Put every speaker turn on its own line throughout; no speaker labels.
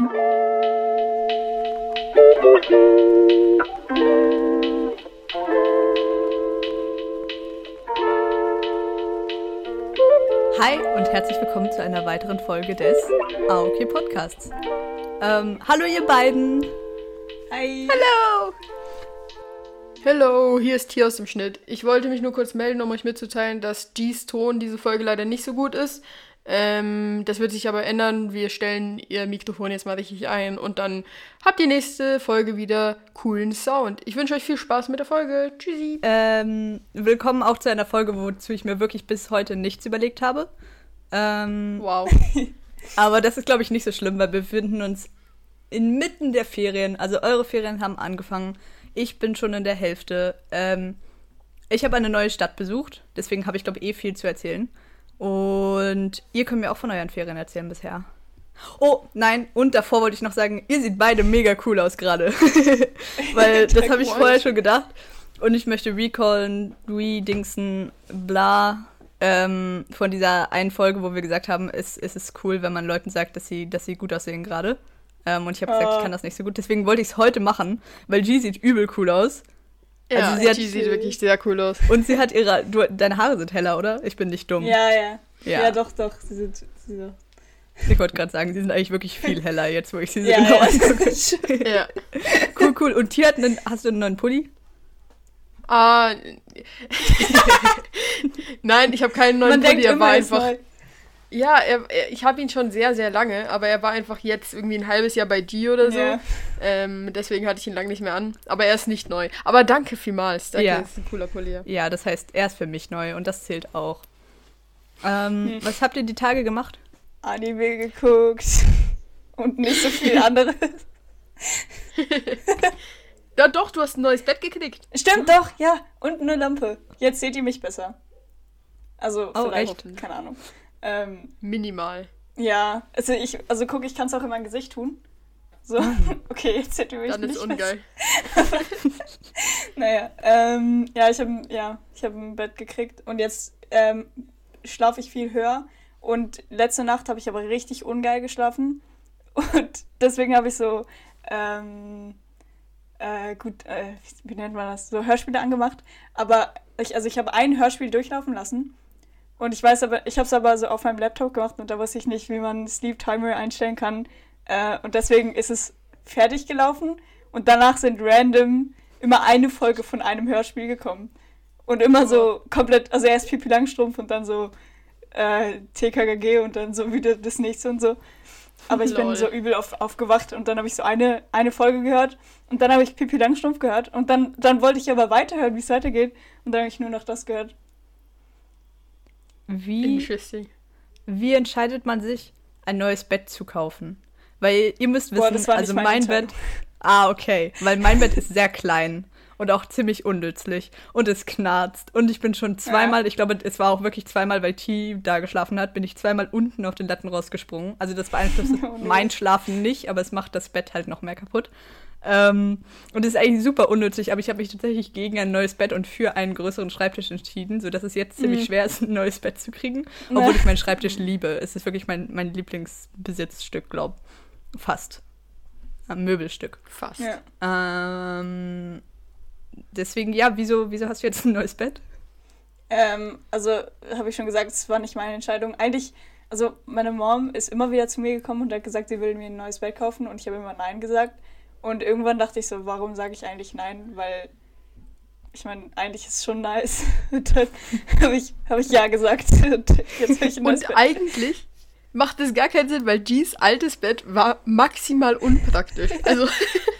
Hi und herzlich willkommen zu einer weiteren Folge des AOK Podcasts. Ähm, hallo ihr beiden.
Hi.
Hallo.
Hallo, hier ist Tier aus dem Schnitt. Ich wollte mich nur kurz melden, um euch mitzuteilen, dass G's Ton diese Folge leider nicht so gut ist. Ähm, das wird sich aber ändern. Wir stellen ihr Mikrofon jetzt mal richtig ein und dann habt ihr nächste Folge wieder coolen Sound. Ich wünsche euch viel Spaß mit der Folge. Tschüssi.
Ähm, willkommen auch zu einer Folge, wozu ich mir wirklich bis heute nichts überlegt habe. Ähm,
Wow.
aber das ist, glaube ich, nicht so schlimm, weil wir befinden uns inmitten der Ferien. Also eure Ferien haben angefangen. Ich bin schon in der Hälfte. Ähm, ich habe eine neue Stadt besucht, deswegen habe ich, glaube ich, eh viel zu erzählen. Und ihr könnt mir auch von euren Ferien erzählen bisher. Oh, nein, und davor wollte ich noch sagen, ihr seht beide mega cool aus gerade. Weil das habe ich vorher schon gedacht. Und ich möchte recallen, re-dingsen, bla, ähm, von dieser einen Folge, wo wir gesagt haben, es, es ist cool, wenn man Leuten sagt, dass sie, dass sie gut aussehen gerade. Ähm, und ich habe gesagt,
Ah.
ich kann das nicht so gut. Deswegen wollte ich es heute machen, weil G sieht übel cool aus.
Ja,
Also sie hat-
sieht wirklich sehr cool aus.
Und sie hat ihre. Du, deine Haare sind heller, oder? Ich bin nicht dumm.
Ja, ja.
Ja.
Ja, doch, doch. Sie sind, sie sind.
Ich wollte gerade sagen, sie sind eigentlich wirklich viel heller jetzt, wo ich sie so
Ja,
genau
ja.
angucke.
Ja.
Cool, cool. Und Tier hat einen. Hast du einen neuen Pulli?
Ah. Nein, ich habe keinen neuen
Man
Pulli.
denkt
Er war
immer, er ist
einfach.
neu.
Ja, er, er, ich habe ihn schon sehr, sehr lange, aber er war einfach jetzt irgendwie ein halbes Jahr bei G oder so.
Ja.
Ähm, deswegen hatte ich ihn lange nicht mehr an. Aber er ist nicht neu. Aber danke vielmals. Danke,
Ja.
das ist ein cooler ja.
Ja, das heißt, er ist für mich neu und das zählt auch. Ähm,
Hm.
Was habt ihr die Tage gemacht?
Anime geguckt. Und nicht so viel anderes.
Ja, doch, du hast ein neues Bett geknickt.
Stimmt, doch, ja. Und eine Lampe. Jetzt seht ihr mich besser. Also,
Oh,
vielleicht,
echt?
keine Ahnung. Ähm,
Minimal.
ja, also ich, also guck, ich kann es auch in mein Gesicht tun. So, okay, jetzt ihr mich
Dann ist ungeil.
Naja, ähm, ja, ich habe ja, ich hab ein Bett gekriegt und jetzt ähm, schlafe ich viel höher. Und letzte Nacht habe ich aber richtig ungeil geschlafen. Und deswegen habe ich so, ähm, äh, gut, äh, wie, wie nennt man das? So Hörspiele angemacht. Aber ich, also ich habe ein Hörspiel durchlaufen lassen. Und ich weiß aber, ich habe es aber so auf meinem Laptop gemacht und da wusste ich nicht, wie man Sleep Timer einstellen kann. Äh, und deswegen ist es fertig gelaufen. Und danach sind random immer eine Folge von einem Hörspiel gekommen. Und immer so komplett, also erst Pipi Langstrumpf und dann so äh, TKKG und dann so wieder das nächste und so. Aber ich bin
Lol.
so übel auf, aufgewacht und dann habe ich so eine, eine Folge gehört und dann habe ich Pipi Langstrumpf gehört und dann, dann wollte ich aber weiterhören, wie es weitergeht und dann habe ich nur noch das gehört.
Wie, wie entscheidet man sich, ein neues Bett zu kaufen? Weil ihr müsst wissen,
Boah,
also mein
Entscheidung.
Bett. Ah, okay. Weil mein Bett ist sehr klein und auch ziemlich unnützlich und es knarzt. Und ich bin schon zweimal, ich glaube, es war auch wirklich zweimal, weil T da geschlafen hat, bin ich zweimal unten auf den Latten rausgesprungen. Also das beeinflusst
Oh,
mein Schlafen nicht, aber es macht das Bett halt noch mehr kaputt. Ähm, und es ist eigentlich super unnützig, aber ich habe mich tatsächlich gegen ein neues Bett und für einen größeren Schreibtisch entschieden, sodass es jetzt ziemlich
Mhm.
schwer ist, ein neues Bett zu kriegen. Obwohl ich meinen Schreibtisch liebe. Es ist wirklich mein, mein Lieblingsbesitzstück, glaub. Fast. Ein Möbelstück.
Fast.
Ja.
Ähm, deswegen, ja, wieso, wieso hast du jetzt ein neues Bett?
Ähm, also habe ich schon gesagt, es war nicht meine Entscheidung. Eigentlich, also meine Mom ist immer wieder zu mir gekommen und hat gesagt, sie will mir ein neues Bett kaufen und ich habe immer Nein gesagt. Und irgendwann dachte ich so, warum sage ich eigentlich Nein? Weil ich meine, eigentlich ist es schon nice. Und dann habe ich, hab ich Ja gesagt. Und jetzt ich
Und
Bett.
eigentlich macht das gar keinen Sinn, weil G's altes Bett war maximal unpraktisch. Also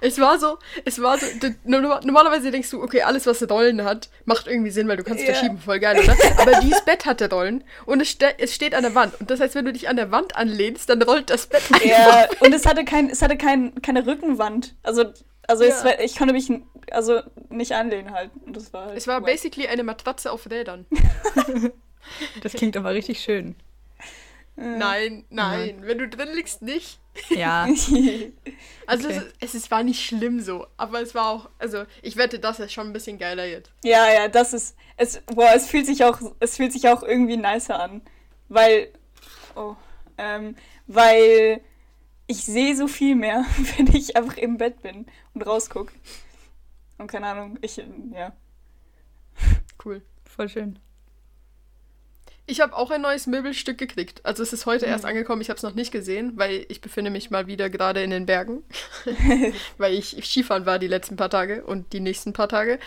es war so, es war so, normalerweise denkst du, okay, alles was Rollen hat, macht irgendwie Sinn, weil du kannst
Ja.
verschieben, voll geil, oder? Aber G's Bett hatte Rollen und es, ste es steht an der Wand. Und das heißt, wenn du dich an der Wand anlehnst, dann rollt das Bett einfach.
Ja, und es hatte, kein, es hatte kein, keine Rückenwand. Also, also es
Ja.
war, ich konnte mich also nicht anlehnen halt. Und das war halt
Es war
wack.
basically eine Matratze auf Rädern.
Das klingt aber richtig schön.
Äh.
Nein, nein, wenn du drin liegst, nicht.
Ja,
Also
Okay.
es, es, war nicht schlimm so, aber es war auch, also ich wette, das ist schon ein bisschen geiler jetzt.
Ja, ja, das ist. Es, boah, es fühlt sich auch, es fühlt sich auch irgendwie nicer an. Weil. Oh. Ähm, weil ich sehe so viel mehr, wenn ich einfach im Bett bin und rausgucke. Und keine Ahnung, ich, ja.
Cool.
Voll schön.
Ich habe auch ein neues Möbelstück gekriegt. Also es ist heute erst angekommen, ich habe es noch nicht gesehen, weil ich befinde mich mal wieder gerade in den Bergen. weil ich Skifahren war die letzten paar Tage und die nächsten paar Tage.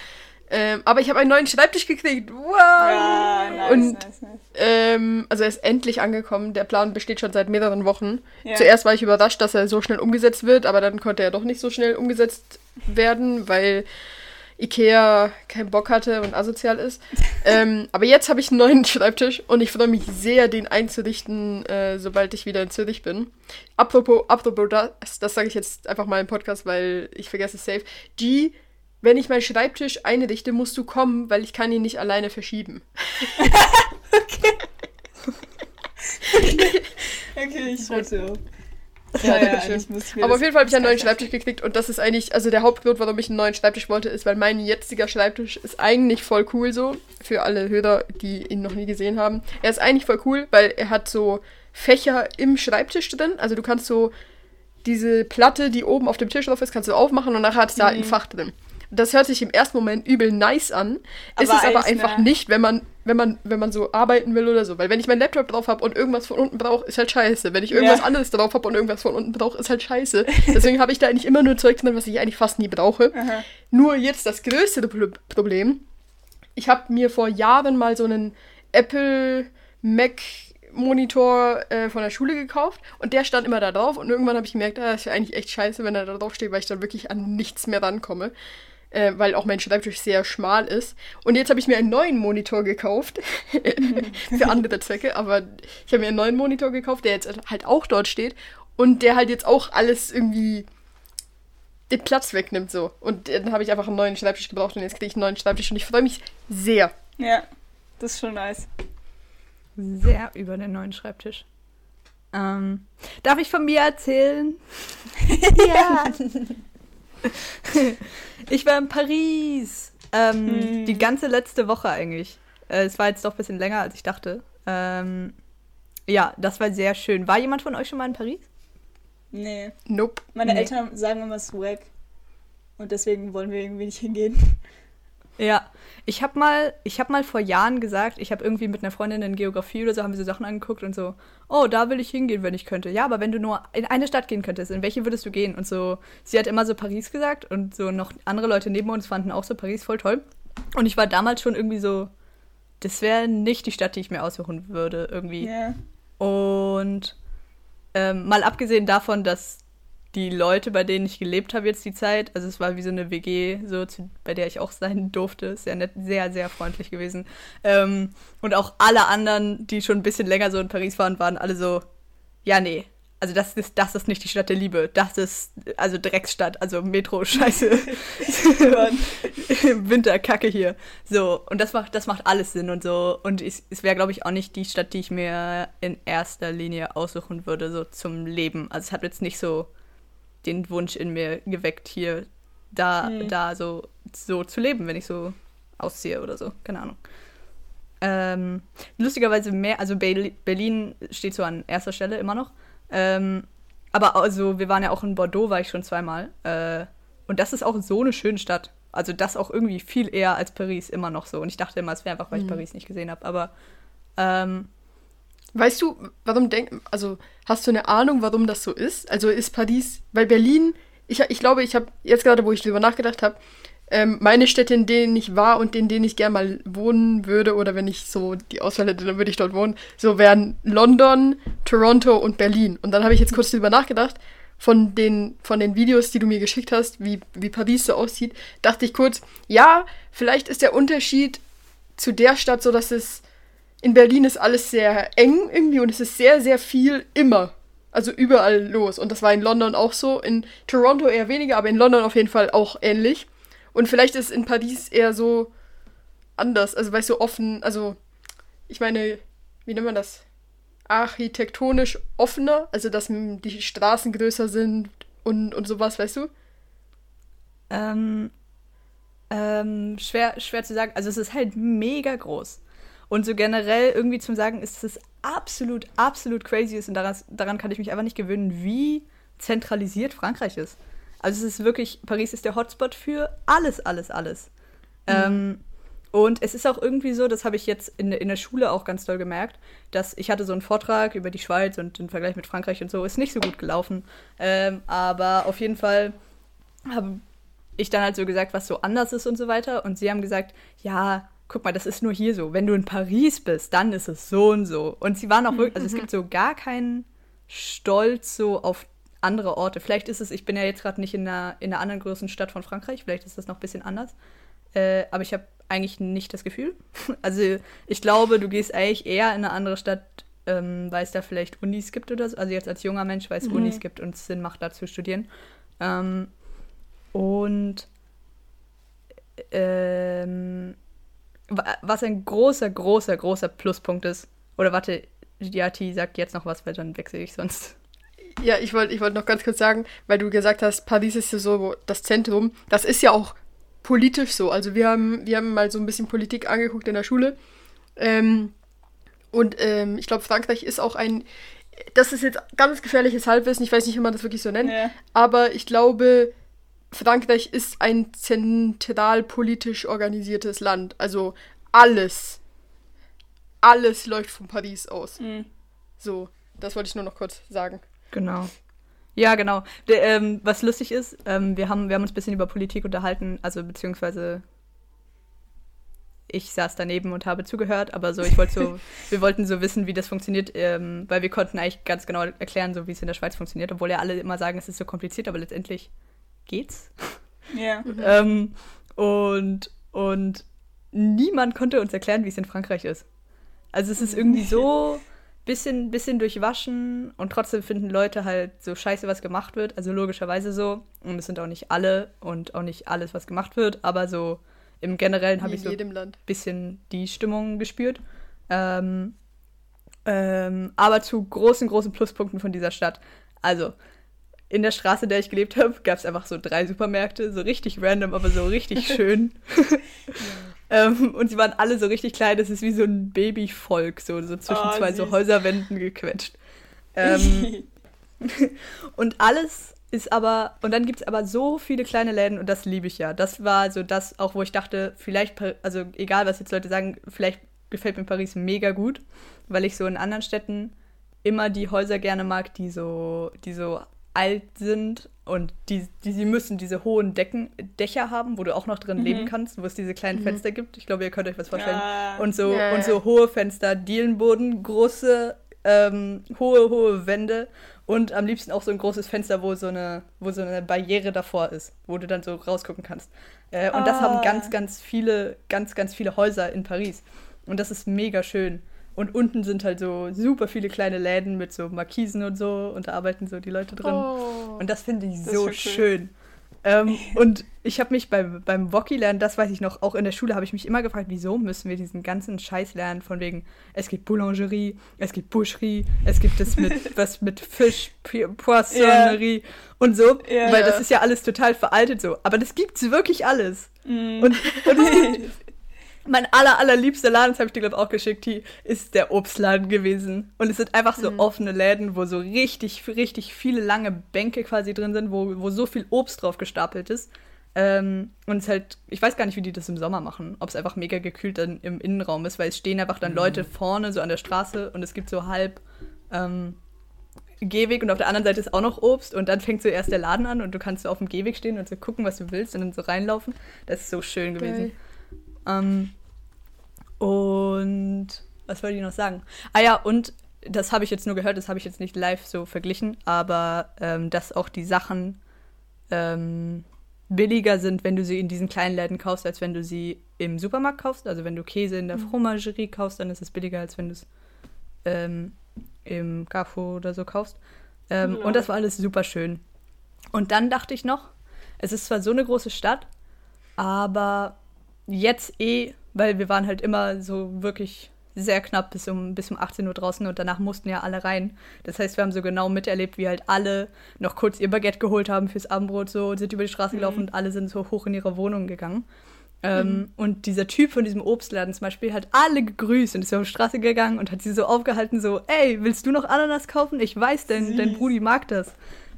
Ähm, aber ich habe einen neuen Schreibtisch gekriegt. Wow!
Ja, nice,
und
nice, nice.
ähm, also er ist endlich angekommen. Der Plan besteht schon seit mehreren Wochen.
Ja.
Zuerst war ich überrascht, dass er so schnell umgesetzt wird, aber dann konnte er doch nicht so schnell umgesetzt werden, weil Ikea keinen Bock hatte und asozial ist. ähm, aber jetzt habe ich einen neuen Schreibtisch und ich freue mich sehr, den einzurichten, äh, sobald ich wieder in Zürich bin. Apropos, apropos das, das sage ich jetzt einfach mal im Podcast, weil ich vergesse es safe. G, wenn ich meinen Schreibtisch einrichte, musst du kommen, weil ich kann ihn nicht alleine verschieben.
Okay, ich schreibe auf.
Ja,
Ja, ja,
Aber auf jeden Fall habe ich einen neuen Schreibtisch gekriegt und das ist eigentlich, also der Hauptgrund, warum ich einen neuen Schreibtisch wollte, ist, weil mein jetziger Schreibtisch ist eigentlich voll cool so. Für alle Hörer, die ihn noch nie gesehen haben. Er ist eigentlich voll cool, weil er hat so Fächer im Schreibtisch drin. Also du kannst so diese Platte, die oben auf dem Tisch drauf ist, kannst du aufmachen und nachher hat es da ein Fach drin. Das hört sich im ersten Moment übel nice an, ist
Aber
es aber einfach
eine-
nicht, wenn man, wenn man, wenn man so arbeiten will oder so. Weil wenn ich meinen Laptop drauf habe und irgendwas von unten brauche, ist halt scheiße. Wenn ich irgendwas
Ja.
anderes drauf habe und irgendwas von unten brauche, ist halt scheiße. Deswegen habe ich da eigentlich immer nur Zeug drin, was ich eigentlich fast nie brauche.
Aha.
Nur jetzt das größere Pro Problem. Ich habe mir vor Jahren mal so einen Apple Mac Monitor äh, von der Schule gekauft und der stand immer da drauf und irgendwann habe ich gemerkt, ah, das wäre eigentlich echt scheiße, wenn er da drauf steht, weil ich dann wirklich an nichts mehr rankomme. Äh, weil auch mein Schreibtisch sehr schmal ist. Und jetzt habe ich mir einen neuen Monitor gekauft. für andere Zwecke, aber ich habe mir einen neuen Monitor gekauft, der jetzt halt auch dort steht und der halt jetzt auch alles irgendwie den Platz wegnimmt so. Und dann habe ich einfach einen neuen Schreibtisch gebraucht und jetzt kriege ich einen neuen Schreibtisch und ich freue mich sehr.
Ja, das ist schon nice.
Sehr über den neuen Schreibtisch. Ähm, darf ich von mir erzählen? ja. ich war in Paris. Ähm,
Hm.
Die ganze letzte Woche eigentlich. Äh, es war jetzt doch ein bisschen länger, als ich dachte. Ähm, ja, das war sehr schön. War jemand von euch schon mal in Paris?
Nee.
Nope.
Meine
Nee.
Eltern sagen immer swag. Und deswegen wollen wir irgendwie nicht hingehen.
Ja, ich habe mal, ich habe mal vor Jahren gesagt, ich habe irgendwie mit einer Freundin in Geografie oder so haben wir so Sachen angeguckt und so, oh, da will ich hingehen, wenn ich könnte. Ja, aber wenn du nur in eine Stadt gehen könntest, in welche würdest du gehen? Und so, sie hat immer so Paris gesagt und so noch andere Leute neben uns fanden auch so Paris voll toll. Und ich war damals schon irgendwie so, das wäre nicht die Stadt, die ich mir aussuchen würde irgendwie.
Ja.
Und ähm, mal abgesehen davon, dass die Leute, bei denen ich gelebt habe jetzt die Zeit, also es war wie so eine WG, so zu, bei der ich auch sein durfte, sehr nett, sehr, sehr freundlich gewesen. Ähm, und auch alle anderen, die schon ein bisschen länger so in Paris waren, waren alle so, ja, nee. Also das ist, das ist nicht die Stadt der Liebe. Das ist also Drecksstadt, also Metro, Scheiße. Winterkacke hier. So, und das macht, das macht alles Sinn und so. Und ich, es wäre, glaube ich, auch nicht die Stadt, die ich mir in erster Linie aussuchen würde, so zum Leben. Also es hat jetzt nicht so den Wunsch in mir geweckt, hier, da,
Mhm.
da so, so zu leben, wenn ich so ausziehe oder so. Keine Ahnung. Ähm, lustigerweise mehr, also Berli- Berlin steht so an erster Stelle immer noch. Ähm, aber also, wir waren ja auch in Bordeaux, war ich schon zweimal. Äh, und das ist auch so eine schöne Stadt. Also das auch irgendwie viel eher als Paris immer noch so. Und ich dachte immer, es wäre einfach, weil ich Paris nicht gesehen habe. Aber ähm,
Weißt du, warum denk, also hast du eine Ahnung, warum das so ist? Also ist Paris, weil Berlin, ich, ich glaube, ich habe jetzt gerade, wo ich drüber nachgedacht habe, ähm, meine Städte, in denen ich war und in denen ich gerne mal wohnen würde, oder wenn ich so die Auswahl hätte, dann würde ich dort wohnen, so wären London, Toronto und Berlin. Und dann habe ich jetzt kurz drüber nachgedacht, von den, von den Videos, die du mir geschickt hast, wie, wie Paris so aussieht, dachte ich kurz, ja, vielleicht ist der Unterschied zu der Stadt so, dass es in Berlin ist alles sehr eng irgendwie und es ist sehr, sehr viel immer. Also überall los. Und das war in London auch so. In Toronto eher weniger, aber in London auf jeden Fall auch ähnlich. Und vielleicht ist in Paris eher so anders. Also weißt du, offen, also ich meine, wie nennt man das? Architektonisch offener, also dass die Straßen größer sind und, und sowas, weißt du?
Ähm, ähm, schwer, schwer zu sagen. Also es ist halt mega groß. Und so generell irgendwie zum Sagen ist es absolut, absolut crazy ist. Und daran, daran kann ich mich einfach nicht gewöhnen, wie zentralisiert Frankreich ist. Also es ist wirklich, Paris ist der Hotspot für alles, alles, alles. Mhm. Ähm, und es ist auch irgendwie so, das habe ich jetzt in, in der Schule auch ganz doll gemerkt, dass ich hatte so einen Vortrag über die Schweiz und den Vergleich mit Frankreich und so, ist nicht so gut gelaufen. Ähm, aber auf jeden Fall habe ich dann halt so gesagt, was so anders ist und so weiter. Und sie haben gesagt, ja, guck mal, das ist nur hier so. Wenn du in Paris bist, dann ist es so und so. Und sie waren auch wirklich, also es gibt so gar keinen Stolz so auf andere Orte. Vielleicht ist es, ich bin ja jetzt gerade nicht in einer, in einer anderen größeren Stadt von Frankreich, vielleicht ist das noch ein bisschen anders. Äh, aber ich habe eigentlich nicht das Gefühl. Also ich glaube, du gehst eigentlich eher in eine andere Stadt, ähm, weil es da vielleicht Unis gibt oder so. Also jetzt als junger Mensch, weil es mhm. Unis gibt und es Sinn macht, da zu studieren. Ähm, und ähm, was ein großer, großer, großer Pluspunkt ist. Oder warte, Yati sagt jetzt noch was, weil dann wechsle ich sonst.
Ja, ich wollte ich wollt noch ganz kurz sagen, weil du gesagt hast, Paris ist ja so das Zentrum. Das ist ja auch politisch so. Also wir haben, wir haben mal so ein bisschen Politik angeguckt in der Schule. Ähm, und ähm, ich glaube, Frankreich ist auch ein. Das ist jetzt ganz gefährliches Halbwissen, ich weiß nicht, wie man das wirklich so nennt. Ja. Aber ich glaube, Frankreich ist ein zentralpolitisch organisiertes Land. Also alles, alles läuft von Paris aus. Mhm. So, das wollte ich nur noch kurz sagen.
Genau. Ja, genau. De, ähm, was lustig ist, ähm, wir, haben, wir haben uns ein bisschen über Politik unterhalten, also beziehungsweise ich saß daneben und habe zugehört, aber so, ich wollte so, wir wollten so wissen, wie das funktioniert, ähm, weil wir konnten eigentlich ganz genau erklären, so wie es in der Schweiz funktioniert, obwohl ja alle immer sagen, es ist so kompliziert, aber letztendlich geht's. Ja. ähm, und, und niemand konnte uns erklären, wie es in Frankreich ist. Also es ist irgendwie so bisschen, bisschen durchwaschen und trotzdem finden Leute halt so scheiße, was gemacht wird. Also logischerweise so. Und es sind auch nicht alle und auch nicht alles, was gemacht wird, aber so im Generellen habe ich so ein bisschen die Stimmung gespürt. Ähm, ähm, aber zu großen, großen Pluspunkten von dieser Stadt. Also, in der Straße, in der ich gelebt habe, gab es einfach so drei Supermärkte, so richtig random, aber so richtig schön. ähm, und sie waren alle so richtig klein, das ist wie so ein Babyvolk, so, so zwischen oh, zwei süß. so Häuserwänden gequetscht. Ähm, und alles ist aber, und dann gibt es aber so viele kleine Läden und das liebe ich ja. Das war so das, auch wo ich dachte, vielleicht, also egal was jetzt Leute sagen, vielleicht gefällt mir Paris mega gut, weil ich so in anderen Städten immer die Häuser gerne mag, die so, die so alt sind und die, die, sie müssen diese hohen Decken, Dächer haben, wo du auch noch drin mhm. leben kannst, wo es diese kleinen mhm. Fenster gibt. Ich glaube, ihr könnt euch was vorstellen. Ja. Und, so, ja, und so hohe Fenster, Dielenboden, große, ähm, hohe, hohe Wände und am liebsten auch so ein großes Fenster, wo so eine, wo so eine Barriere davor ist, wo du dann so rausgucken kannst. Äh, und ah. das haben ah. ganz, ganz viele, ganz, ganz viele Häuser in Paris. Und das ist mega schön. Und unten sind halt so super viele kleine Läden mit so Markisen und so und da arbeiten so die Leute drin. Oh, und das finde ich so schön. Ähm, und ich habe mich beim, beim Wokki lernen, das weiß ich noch, auch in der Schule habe ich mich immer gefragt, wieso müssen wir diesen ganzen Scheiß lernen, von wegen, es gibt Boulangerie, es gibt Boucherie, es gibt das mit was mit Fisch, Poissonnerie yeah. und so, yeah, weil das ist ja alles total veraltet so. Aber das gibt's wirklich alles. Mm. Und, und es gibt, mein aller, allerliebster Laden, das habe ich dir, glaube ich, auch geschickt, die ist der Obstladen gewesen. Und es sind einfach so mhm. offene Läden, wo so richtig, richtig viele lange Bänke quasi drin sind, wo, wo so viel Obst drauf gestapelt ist. Ähm, und es halt, ich weiß gar nicht, wie die das im Sommer machen. Ob es einfach mega gekühlt dann im Innenraum ist, weil es stehen einfach dann mhm. Leute vorne so an der Straße und es gibt so halb ähm, Gehweg und auf der anderen Seite ist auch noch Obst und dann fängt so erst der Laden an und du kannst so auf dem Gehweg stehen und so gucken, was du willst und dann so reinlaufen. Das ist so schön gewesen. Ähm, und was wollte ich noch sagen? Ah ja, und das habe ich jetzt nur gehört, das habe ich jetzt nicht live so verglichen, aber ähm, dass auch die Sachen ähm, billiger sind, wenn du sie in diesen kleinen Läden kaufst, als wenn du sie im Supermarkt kaufst. Also wenn du Käse in der mhm. Fromagerie kaufst, dann ist es billiger, als wenn du es ähm, im Carrefour oder so kaufst. Ähm, ja. Und das war alles super schön. Und dann dachte ich noch, es ist zwar so eine große Stadt, aber jetzt eh, weil wir waren halt immer so wirklich sehr knapp bis um, bis um 18 Uhr draußen und danach mussten ja alle rein. Das heißt, wir haben so genau miterlebt, wie halt alle noch kurz ihr Baguette geholt haben fürs Abendbrot so und sind über die Straße mhm. gelaufen und alle sind so hoch in ihre Wohnung gegangen. Ähm, mhm. Und dieser Typ von diesem Obstladen zum Beispiel hat alle gegrüßt und ist auf die Straße gegangen und hat sie so aufgehalten, so, ey, willst du noch Ananas kaufen? Ich weiß, dein, dein Brudi mag das.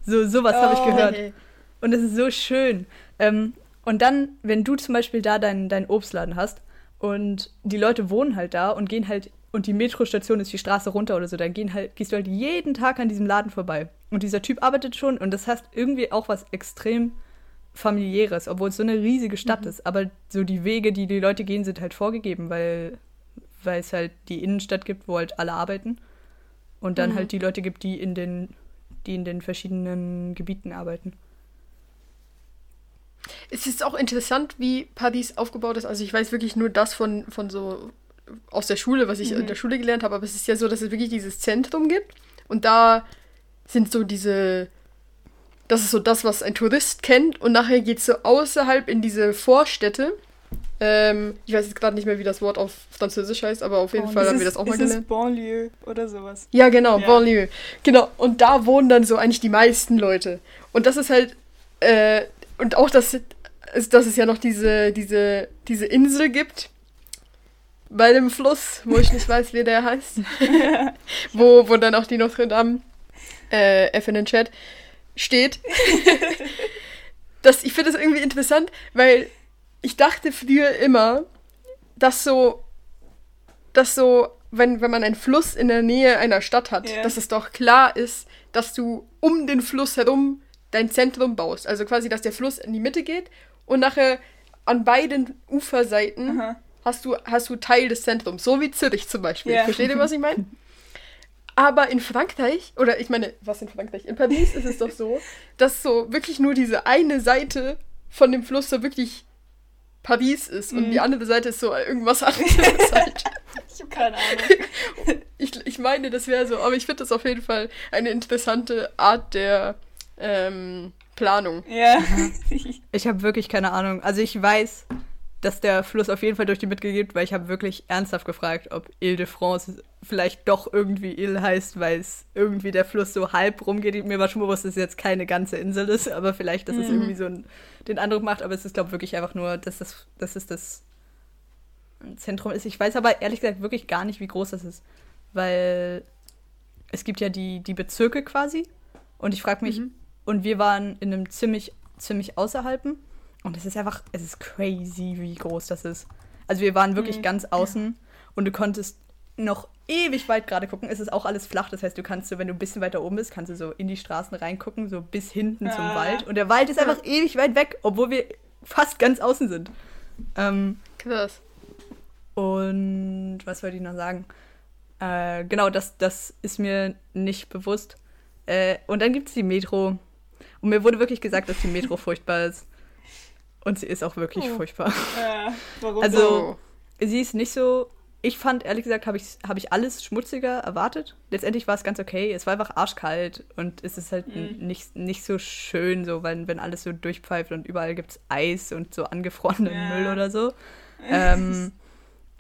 So, sowas habe ich
Oh.
gehört. Und das ist so schön. Ähm, und dann, wenn du zum Beispiel da deinen dein Obstladen hast und die Leute wohnen halt da und gehen halt, und die Metrostation ist die Straße runter oder so, dann gehen halt, gehst du halt jeden Tag an diesem Laden vorbei. Und dieser Typ arbeitet schon und das heißt irgendwie auch was extrem familiäres, obwohl es so eine riesige Stadt ist. Aber so die Wege, die die Leute gehen, sind halt vorgegeben, weil, weil es halt die Innenstadt gibt, wo halt alle arbeiten. Und dann
Mhm.
halt die Leute gibt, die in den, die in den verschiedenen Gebieten arbeiten.
Es ist auch interessant, wie Paris aufgebaut ist. Also ich weiß wirklich nur das von, von so aus der Schule, was ich in der Schule gelernt habe, aber es ist ja so, dass es wirklich dieses Zentrum gibt und da sind so diese, das ist so das, was ein Tourist kennt und nachher geht es so außerhalb in diese Vorstädte. Ähm, ich weiß jetzt gerade nicht mehr, wie das Wort auf Französisch heißt, aber auf jeden
Oh,
Fall
ist
haben wir das auch mal
ist es
gelernt.
Banlieue oder sowas.
Ja, genau,
Ja.
Banlieue. Genau, und da wohnen dann so eigentlich die meisten Leute. Und das ist halt, äh, und auch, dass, es- dass es ja noch diese, diese, diese Insel gibt, bei dem Fluss, wo ich nicht weiß, wie der heißt, wo, wo dann auch die Notre Dame, äh, F in den Chat, steht. das, ich finde das irgendwie interessant, weil ich dachte früher immer, dass so, dass so, wenn, wenn man einen Fluss in der Nähe einer Stadt hat,
Ja.
dass es doch klar ist, dass du um den Fluss herum dein Zentrum baust. Also quasi, dass der Fluss in die Mitte geht und nachher an beiden Uferseiten
Aha.
hast du, hast du Teil des Zentrums. So wie Zürich zum Beispiel.
Ja.
Versteht ihr, was ich meine? Aber in Frankreich, oder ich meine, was in Frankreich? In Paris ist es doch so, dass so wirklich nur diese eine Seite von dem Fluss so wirklich Paris ist und
Mhm.
die andere Seite ist so irgendwas anderes halt.
Ich habe keine Ahnung.
Ich, ich meine, das wäre so, aber ich finde das auf jeden Fall eine interessante Art der ähm, Planung.
ja.
Ich habe wirklich keine Ahnung. Also ich weiß, dass der Fluss auf jeden Fall durch die Mitte geht, weil ich habe wirklich ernsthaft gefragt, ob Ile de France vielleicht doch irgendwie Ile heißt, weil es irgendwie der Fluss so halb rumgeht. Mir war schon bewusst, dass es jetzt keine ganze Insel ist, aber vielleicht, dass es
Mhm.
irgendwie so ein, den Eindruck macht. Aber es ist, glaube ich, wirklich einfach nur, dass das, dass es das Zentrum ist. Ich weiß aber ehrlich gesagt wirklich gar nicht, wie groß das ist, weil es gibt ja die, die Bezirke quasi und ich frage mich,
Mhm.
Und wir waren in einem ziemlich, ziemlich außerhalben. Und es ist einfach, es ist crazy, wie groß das ist. Also wir waren wirklich
Mhm.
ganz außen und du konntest noch ewig weit gerade gucken. Es ist auch alles flach, das heißt, du kannst so, wenn du ein bisschen weiter oben bist, kannst du so in die Straßen reingucken, so bis hinten zum
Ah.
Wald. Und der Wald ist einfach ewig weit weg, obwohl wir fast ganz außen sind. Ähm,
Krass.
und was wollte ich noch sagen? Äh, genau, das, das ist mir nicht bewusst. Äh, und dann gibt es die Metro. Und mir wurde wirklich gesagt, dass die Metro furchtbar ist. Und sie ist auch wirklich
Oh.
furchtbar.
ja. Warum?
Also- Sie ist nicht so. Ich fand, ehrlich gesagt, habe ich, hab ich alles schmutziger erwartet. Letztendlich war es ganz okay. Es war einfach arschkalt und es ist halt
Mhm.
nicht, nicht so schön, so, wenn, wenn alles so durchpfeift und überall gibt es Eis und so angefrorenen
Ja.
Müll oder so. Ähm,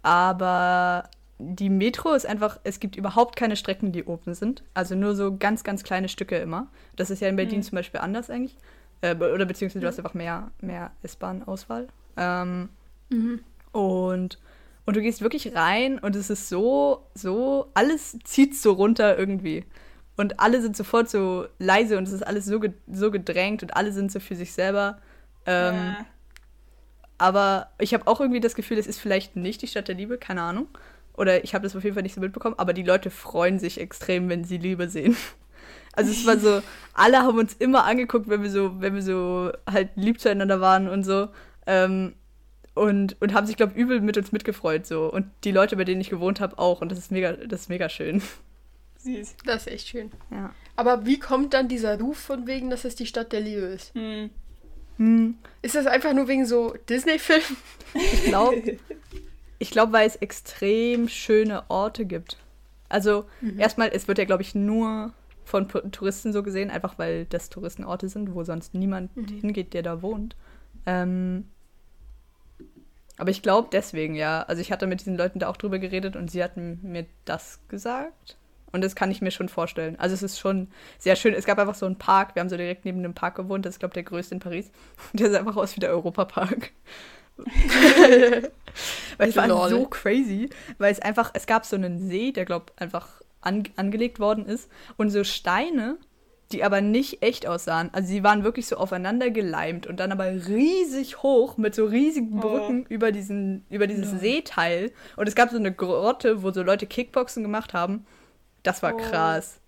aber die Metro ist einfach, es gibt überhaupt keine Strecken, die open sind. Also nur so ganz, ganz kleine Stücke immer. Das ist ja in Berlin
Mhm.
zum Beispiel anders eigentlich. Äh, oder beziehungsweise du hast einfach mehr, mehr S-Bahn-Auswahl. Ähm,
Mhm.
und, und du gehst wirklich rein und es ist so, so, alles zieht so runter irgendwie. Und alle sind sofort so leise und es ist alles so, ge so gedrängt und alle sind so für sich selber. Ähm,
ja.
aber ich habe auch irgendwie das Gefühl, es ist vielleicht nicht die Stadt der Liebe, keine Ahnung. Oder ich habe das auf jeden Fall nicht so mitbekommen, aber die Leute freuen sich extrem, wenn sie Liebe sehen. Also es war so, alle haben uns immer angeguckt, wenn wir so, wenn wir so halt lieb zueinander waren und so. Ähm, und, und haben sich, glaube ich, übel mit uns mitgefreut so. Und die Leute, bei denen ich gewohnt habe, auch. Und das ist mega, das ist mega schön.
Süß.
Das ist echt schön.
Ja.
Aber wie kommt dann dieser Ruf von wegen, dass es die Stadt der Liebe ist?
Hm.
Hm,
Ist das einfach nur wegen so Disney-Filmen?
ich glaube, ich glaube, weil es extrem schöne Orte gibt. Also erstmal, es wird ja, glaube ich, nur von Touristen so gesehen, einfach weil das Touristenorte sind, wo sonst niemand hingeht, der da wohnt. Ähm, aber ich glaube deswegen, ja. Also ich hatte mit diesen Leuten da auch drüber geredet und sie hatten mir das gesagt. Und das kann ich mir schon vorstellen. Also es ist schon sehr schön. Es gab einfach so einen Park. Wir haben so direkt neben dem Park gewohnt. Das ist, glaube ich, der größte in Paris. Der sah einfach aus wie der Europapark. weil es war
Lol.
so crazy, weil es einfach, es gab so einen See, der, glaube ich, einfach an, angelegt worden ist. Und so Steine, die aber nicht echt aussahen. Also sie waren wirklich so aufeinander geleimt und dann aber riesig hoch mit so riesigen Brücken oh. über diesen über dieses no. Seeteil und es gab so eine Grotte, wo so Leute Kickboxen gemacht haben. Das war oh. krass.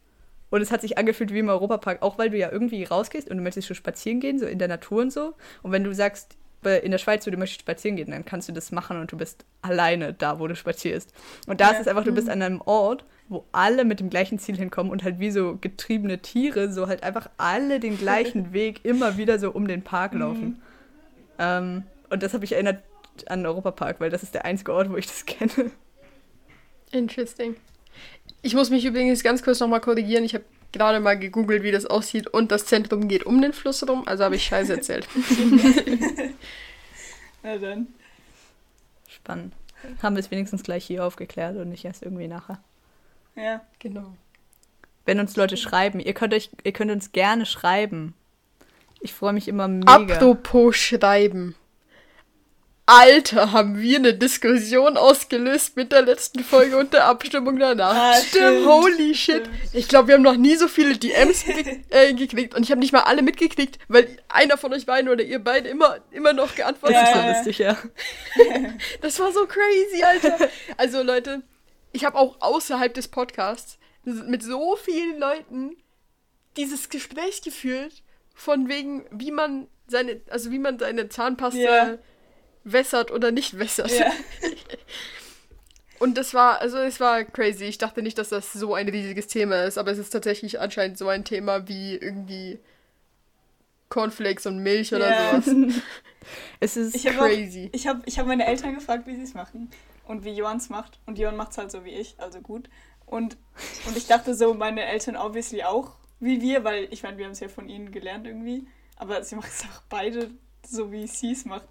Und es hat sich angefühlt wie im Europapark, auch weil du ja irgendwie rausgehst und du möchtest so spazieren gehen, so in der Natur und so. Und wenn du sagst, in der Schweiz, wo du möchtest spazieren gehen, dann kannst du das machen und du bist alleine da, wo du spazierst. Und da ja. ist es einfach, du bist mhm. an einem Ort, wo alle mit dem gleichen Ziel hinkommen und halt wie so getriebene Tiere, so halt einfach alle den gleichen Weg immer wieder so um den Park mhm. laufen. Mhm. Ähm, und das habe ich erinnert an den Europapark, weil das ist der einzige Ort, wo ich das kenne.
Interesting. Ich muss mich übrigens ganz kurz nochmal korrigieren. Ich habe gerade mal gegoogelt, wie das aussieht und das Zentrum geht um den Fluss rum, also habe ich Scheiße erzählt.
Na dann.
Spannend. Haben wir es wenigstens gleich hier aufgeklärt und nicht erst irgendwie nachher.
Ja, genau.
Wenn uns Leute schreiben, ihr könnt euch, ihr könnt uns gerne schreiben. Ich freue mich immer mega.
Apropos schreiben. Alter, haben wir eine Diskussion ausgelöst mit der letzten Folge und der Abstimmung danach. Ah, stimmt, holy shit. Ich glaube, wir haben noch nie so viele DMs äh, gekriegt und ich habe nicht mal alle mitgekriegt, weil einer von euch beiden oder ihr beide immer, immer noch geantwortet
habt. Ja, das ja.
das war so crazy, Alter. Also Leute, ich habe auch außerhalb des Podcasts mit so vielen Leuten dieses Gespräch geführt, von wegen, wie man seine, also wie man seine Zahnpasta yeah wässert oder nicht wässert. Ja. Und das war, also es war crazy. Ich dachte nicht, dass das so ein riesiges Thema ist, aber es ist tatsächlich anscheinend so ein Thema wie irgendwie Cornflakes und Milch oder ja. sowas.
es ist
ich crazy. Auch, ich habe ich hab meine Eltern gefragt, wie sie es machen und wie Johann es macht. Und Johann macht es halt so wie ich, also gut. Und, und ich dachte so, meine Eltern obviously auch wie wir, weil ich meine, wir haben es ja von ihnen gelernt irgendwie. Aber sie machen es auch beide so, wie sie es macht.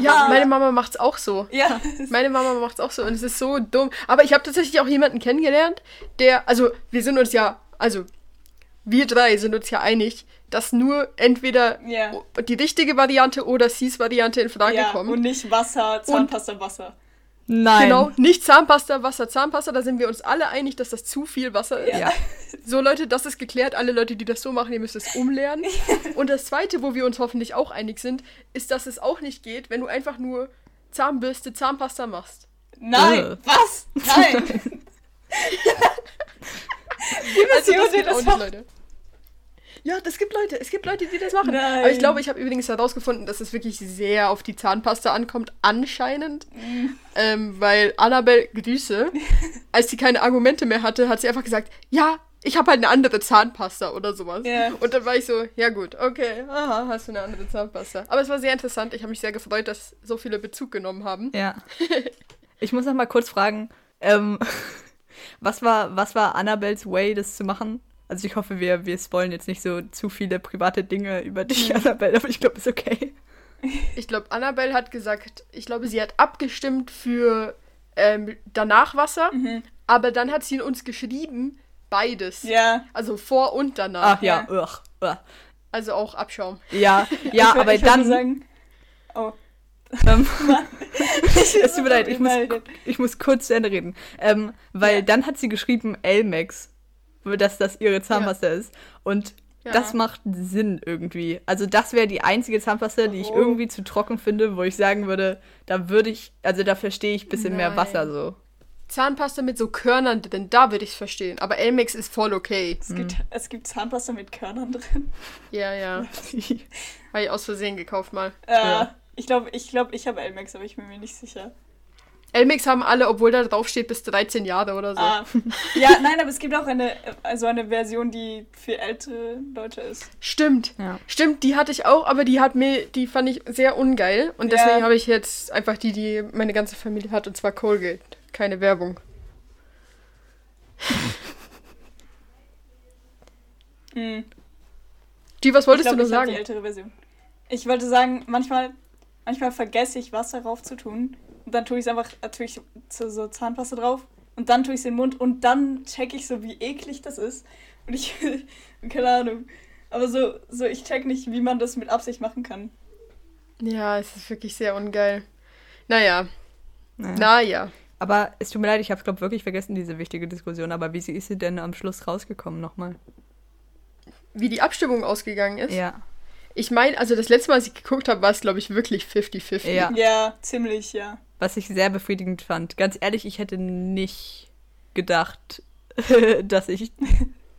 Ja, meine Mama macht's auch so. Ja. Meine Mama macht's auch so und es ist so dumm. Aber ich habe tatsächlich auch jemanden kennengelernt, der, also wir sind uns ja, also wir drei sind uns ja einig, dass nur entweder yeah. die richtige Variante oder Cs Variante in Frage ja, kommt.
Und nicht Wasser, Zahnpasta, und Wasser.
Nein. Genau, nicht Zahnpasta, Wasser, Zahnpasta. Da sind wir uns alle einig, dass das zu viel Wasser ist. Ja. So, Leute, das ist geklärt. Alle Leute, die das so machen, ihr müsst es umlernen. Und das Zweite, wo wir uns hoffentlich auch einig sind, ist, dass es auch nicht geht, wenn du einfach nur Zahnbürste, Zahnpasta machst.
Nein, äh. was? Nein.
Wie also, das geht das auch nicht, Leute. Ja, das gibt Leute. Es gibt Leute, die das machen. Nein. Aber ich glaube, ich habe übrigens herausgefunden, dass es wirklich sehr auf die Zahnpasta ankommt, anscheinend. Mhm. Ähm, weil Annabelle Grüße, als sie keine Argumente mehr hatte, hat sie einfach gesagt, ja, ich habe halt eine andere Zahnpasta oder sowas. Yeah. Und dann war ich so, ja gut, okay, aha, hast du eine andere Zahnpasta. Aber es war sehr interessant. Ich habe mich sehr gefreut, dass so viele Bezug genommen haben.
Ja. ich muss noch mal kurz fragen, ähm, was war, was war Annabelles Way, das zu machen? Also ich hoffe, wir, wir spoilen jetzt nicht so zu viele private Dinge über dich, Annabelle, aber ich glaube, ist okay.
Ich glaube, Annabelle hat gesagt, ich glaube, sie hat abgestimmt für ähm, danach Wasser, mhm. aber dann hat sie uns geschrieben, beides.
Ja.
Also vor und danach.
Ach ja, ja. Ugh, ugh.
Also auch Abschaum.
Ja, ja, aber dann. Sagen,
oh.
Ähm, es tut mir leid, ich muss, ich muss kurz zu Ende reden. Ähm, weil ja. dann hat sie geschrieben Elmex dass das ihre Zahnpasta ja. ist. Und ja. das macht Sinn irgendwie. Also das wäre die einzige Zahnpasta, die ich oh. irgendwie zu trocken finde, wo ich sagen würde, da würde ich, also da verstehe ich ein bisschen Nein. mehr Wasser so.
Zahnpasta mit so Körnern drin, da würde ich es verstehen. Aber Elmex ist voll okay.
Es, mhm. gibt, es gibt Zahnpasta mit Körnern drin.
Ja, ja. Habe ich aus Versehen gekauft mal.
Äh, ja. Ich glaube, ich, glaub, ich habe Elmex, aber ich bin mir nicht sicher.
Elmex haben alle, obwohl da drauf steht, bis 13 Jahre oder so. Ah.
Ja, nein, aber es gibt auch eine, also eine Version, die für ältere Leute ist.
Stimmt. Ja. Stimmt, die hatte ich auch, aber die hat mir, die fand ich sehr ungeil. Und deswegen ja. habe ich jetzt einfach die, die meine ganze Familie hat, und zwar Colgate. Keine Werbung.
hm.
Die, was wolltest glaub, du noch sagen?
Die ältere Version. Ich wollte sagen, manchmal, manchmal vergesse ich Wasser rauf zu tun und dann tue ich es einfach natürlich so, so Zahnpasta drauf. Und dann tue ich es in den Mund und dann check ich so, wie eklig das ist. Und ich, keine Ahnung. Aber so, so, ich check nicht, wie man das mit Absicht machen kann.
Ja, es ist wirklich sehr ungeil. Naja. Naja. naja.
Aber es tut mir leid, ich habe glaube wirklich vergessen, diese wichtige Diskussion. Aber wie ist sie denn am Schluss rausgekommen nochmal?
wie die Abstimmung ausgegangen ist.
Ja.
Ich meine, also das letzte Mal, als ich geguckt habe, war es, glaube ich, wirklich 50-50.
Ja.
Ja, ziemlich, ja.
Was ich sehr befriedigend fand. Ganz ehrlich, ich hätte nicht gedacht, dass ich,